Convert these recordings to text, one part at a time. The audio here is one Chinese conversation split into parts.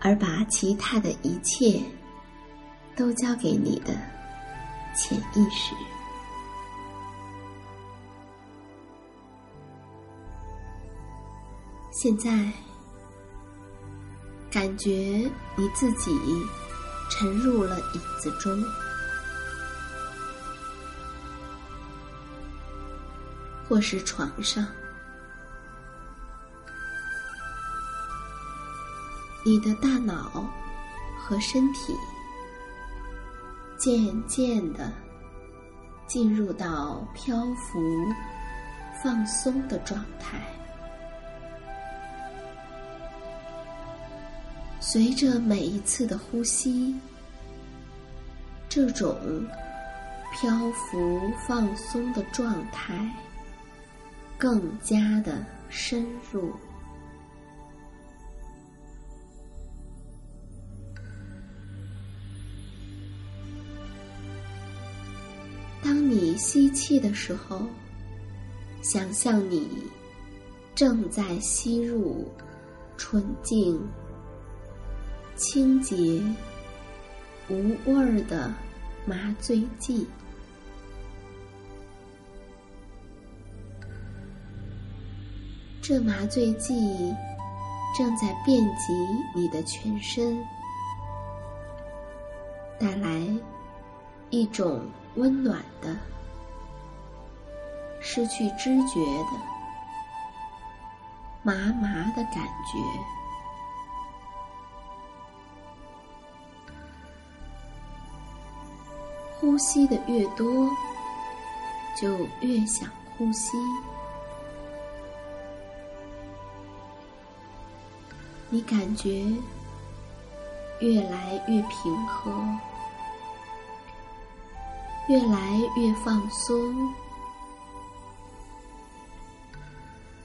而把其他的一切都交给你的潜意识。现在，感觉你自己沉入了椅子中，或是床上。你的大脑和身体渐渐的进入到漂浮、放松的状态，随着每一次的呼吸，这种漂浮、放松的状态更加的深入。吸气的时候，想象你正在吸入纯净、清洁、无味儿的麻醉剂。这麻醉剂正在遍及你的全身，带来一种。温暖的，失去知觉的，麻麻的感觉。呼吸的越多，就越想呼吸。你感觉越来越平和。越来越放松，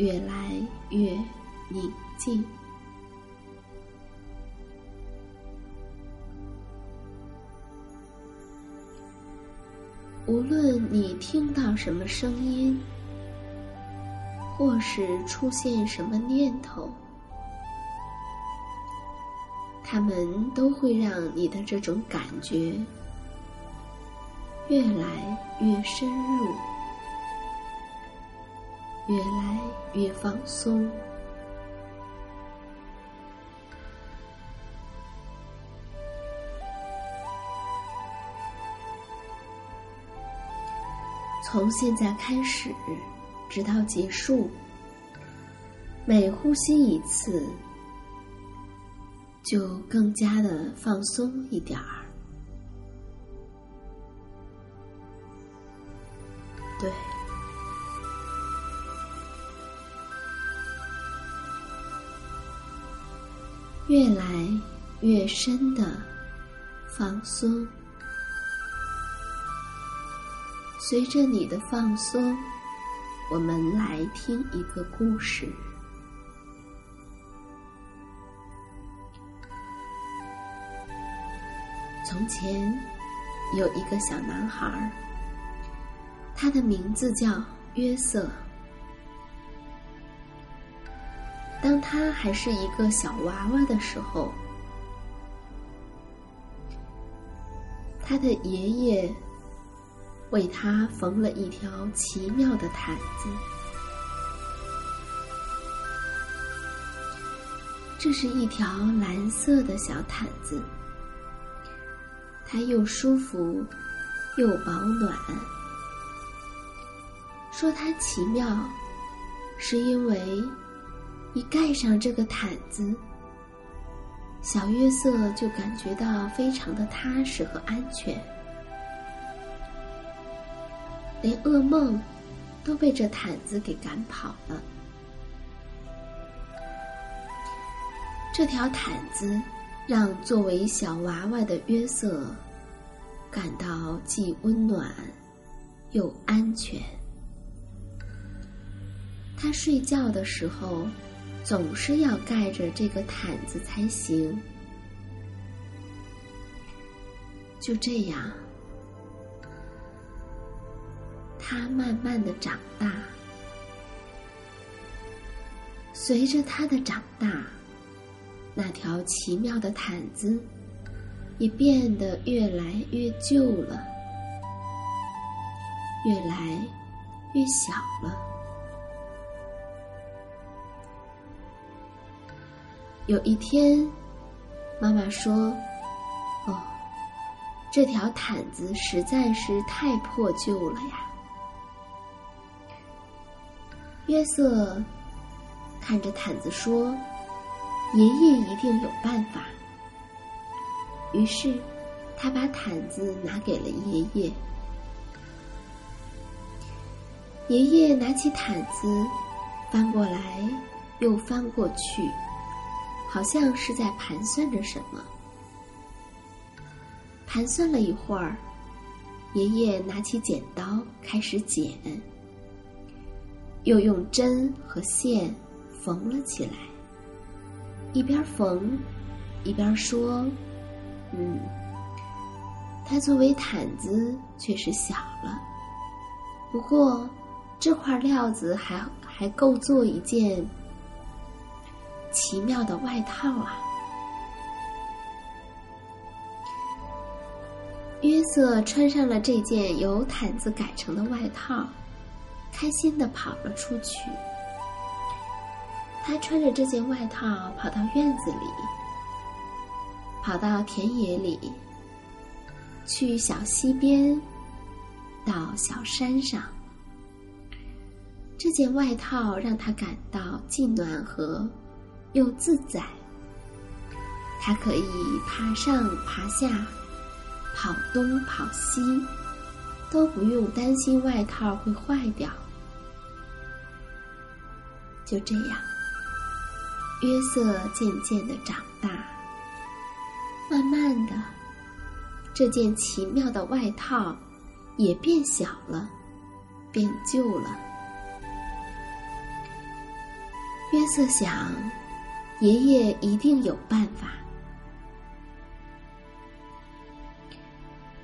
越来越宁静。无论你听到什么声音，或是出现什么念头，他们都会让你的这种感觉。越来越深入，越来越放松。从现在开始，直到结束，每呼吸一次，就更加的放松一点儿。对，越来越深的放松。随着你的放松，我们来听一个故事。从前有一个小男孩，他的名字叫约瑟。当他还是一个小娃娃的时候，他的爷爷。为他缝了一条奇妙的毯子，这是一条蓝色的小毯子，它又舒服又保暖。说它奇妙，是因为一盖上这个毯子，小约瑟就感觉到非常的踏实和安全。连噩梦都被这毯子给赶跑了。这条毯子让作为小娃娃的约瑟感到既温暖又安全。他睡觉的时候总是要盖着这个毯子才行。就这样。他慢慢的长大，随着他的长大，那条奇妙的毯子也变得越来越旧了，越来越小了。有一天，妈妈说：“哦，这条毯子实在是太破旧了呀。”约瑟看着毯子说：“爷爷一定有办法。”于是，他把毯子拿给了爷爷。爷爷拿起毯子，翻过来又翻过去，好像是在盘算着什么。盘算了一会儿，爷爷拿起剪刀开始剪。又用针和线缝了起来，一边缝一边说：“嗯，它作为毯子确实小了，不过这块料子还还够做一件奇妙的外套啊。”约瑟穿上了这件由毯子改成的外套。开心的跑了出去。他穿着这件外套跑到院子里，跑到田野里，去小溪边，到小山上。这件外套让他感到既暖和又自在。它可以爬上爬下，跑东跑西，都不用担心外套会坏掉。就这样，约瑟渐渐的长大。慢慢的，这件奇妙的外套也变小了，变旧了。约瑟想，爷爷一定有办法。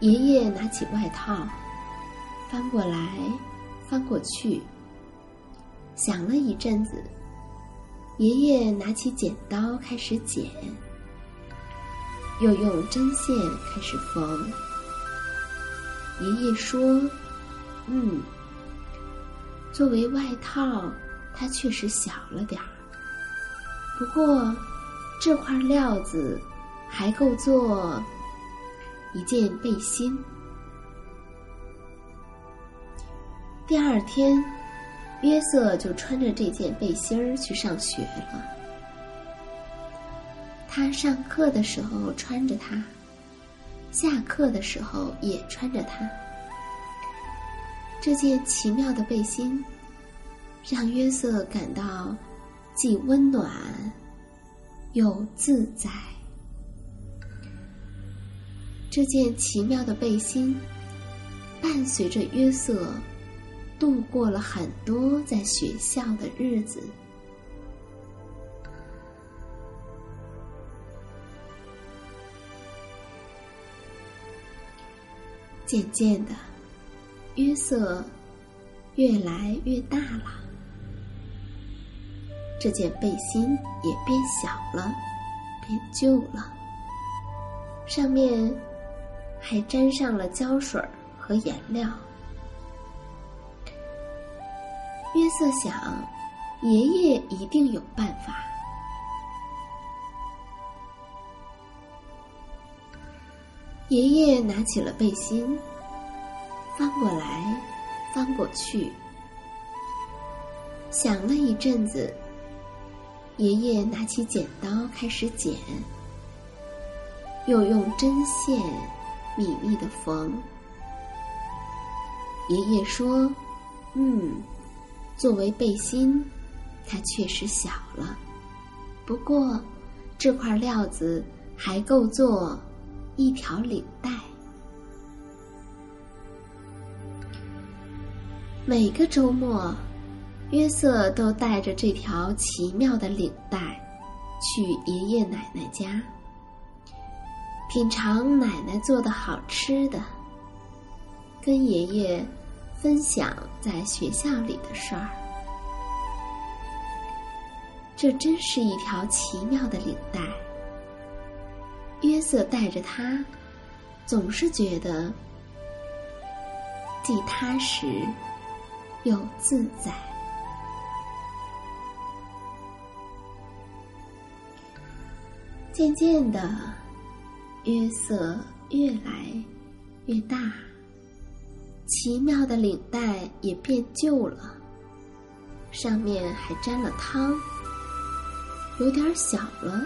爷爷拿起外套，翻过来，翻过去。想了一阵子，爷爷拿起剪刀开始剪，又用针线开始缝。爷爷说：“嗯，作为外套，它确实小了点儿。不过，这块料子还够做一件背心。第二天，约瑟就穿着这件背心儿去上学了。他上课的时候穿着它，下课的时候也穿着它。这件奇妙的背心，让约瑟感到既温暖又自在。这件奇妙的背心，伴随着约瑟度过了很多在学校的日子。渐渐的。约瑟越来越大了，这件背心也变小了，变旧了，上面还沾上了胶水和颜料。约瑟想，爷爷一定有办法。爷爷拿起了背心。翻过来，翻过去，想了一阵子。爷爷拿起剪刀开始剪，又用针线密密的缝。爷爷说：“嗯，作为背心，它确实小了。不过，这块料子还够做一条领带。”每个周末，约瑟都带着这条奇妙的领带去爷爷奶奶家，品尝奶奶做的好吃的，跟爷爷分享在学校里的事儿。这真是一条奇妙的领带。约瑟带着它，总是觉得既踏实。又自在。渐渐的，约瑟越来越大，奇妙的领带也变旧了，上面还沾了汤，有点小了，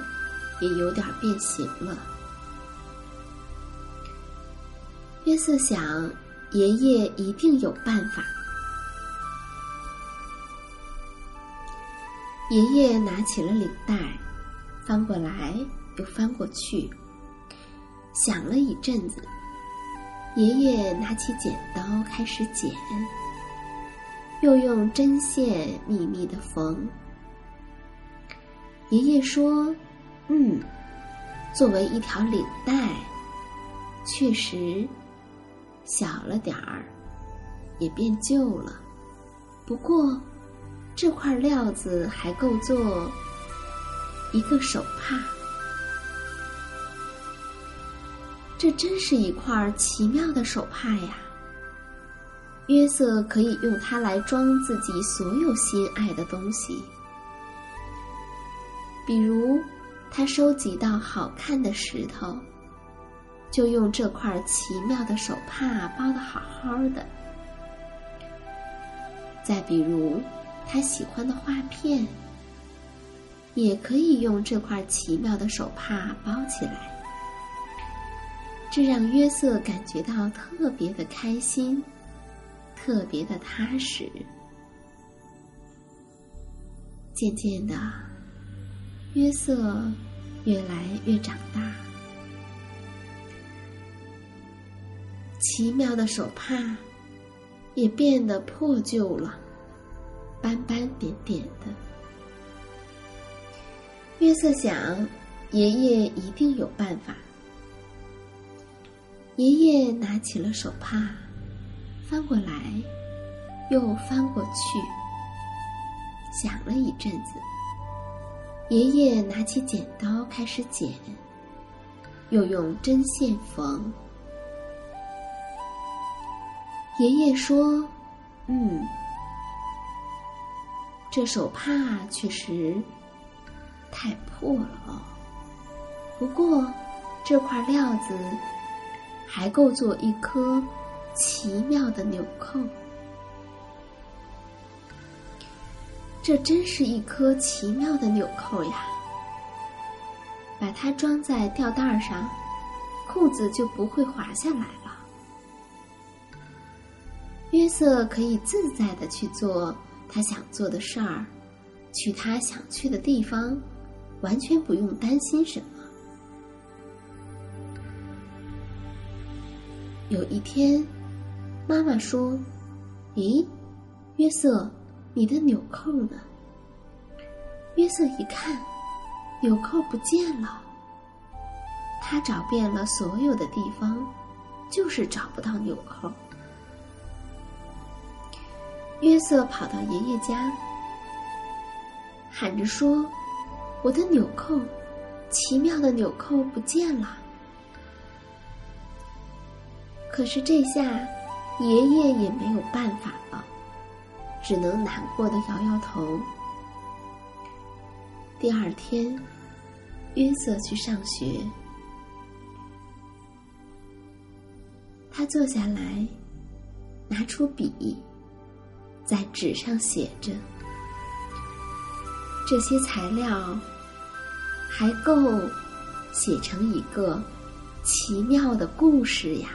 也有点变形了。约瑟想，爷爷一定有办法。爷爷拿起了领带，翻过来又翻过去，想了一阵子。爷爷拿起剪刀开始剪，又用针线密密的缝。爷爷说：“嗯，作为一条领带，确实小了点儿，也变旧了。不过……”这块料子还够做一个手帕，这真是一块奇妙的手帕呀！约瑟可以用它来装自己所有心爱的东西，比如他收集到好看的石头，就用这块奇妙的手帕包的好好的；再比如。他喜欢的画片，也可以用这块奇妙的手帕包起来，这让约瑟感觉到特别的开心，特别的踏实。渐渐的，约瑟越来越长大，奇妙的手帕也变得破旧了。斑斑点点的，约瑟想，爷爷一定有办法。爷爷拿起了手帕，翻过来，又翻过去，想了一阵子。爷爷拿起剪刀开始剪，又用针线缝。爷爷说：“嗯。”这手帕确实太破了哦。不过这块料子还够做一颗奇妙的纽扣。这真是一颗奇妙的纽扣呀！把它装在吊带上，裤子就不会滑下来了。约瑟可以自在的去做他想做的事儿，去他想去的地方，完全不用担心什么。有一天，妈妈说：“咦，约瑟。”你的纽扣呢？约瑟一看，纽扣不见了。他找遍了所有的地方，就是找不到纽扣。约瑟跑到爷爷家，喊着说：“我的纽扣，奇妙的纽扣不见了。”可是这下，爷爷也没有办法了。只能难过的摇摇头。第二天，约瑟去上学，他坐下来，拿出笔，在纸上写着：“这些材料还够写成一个奇妙的故事呀。”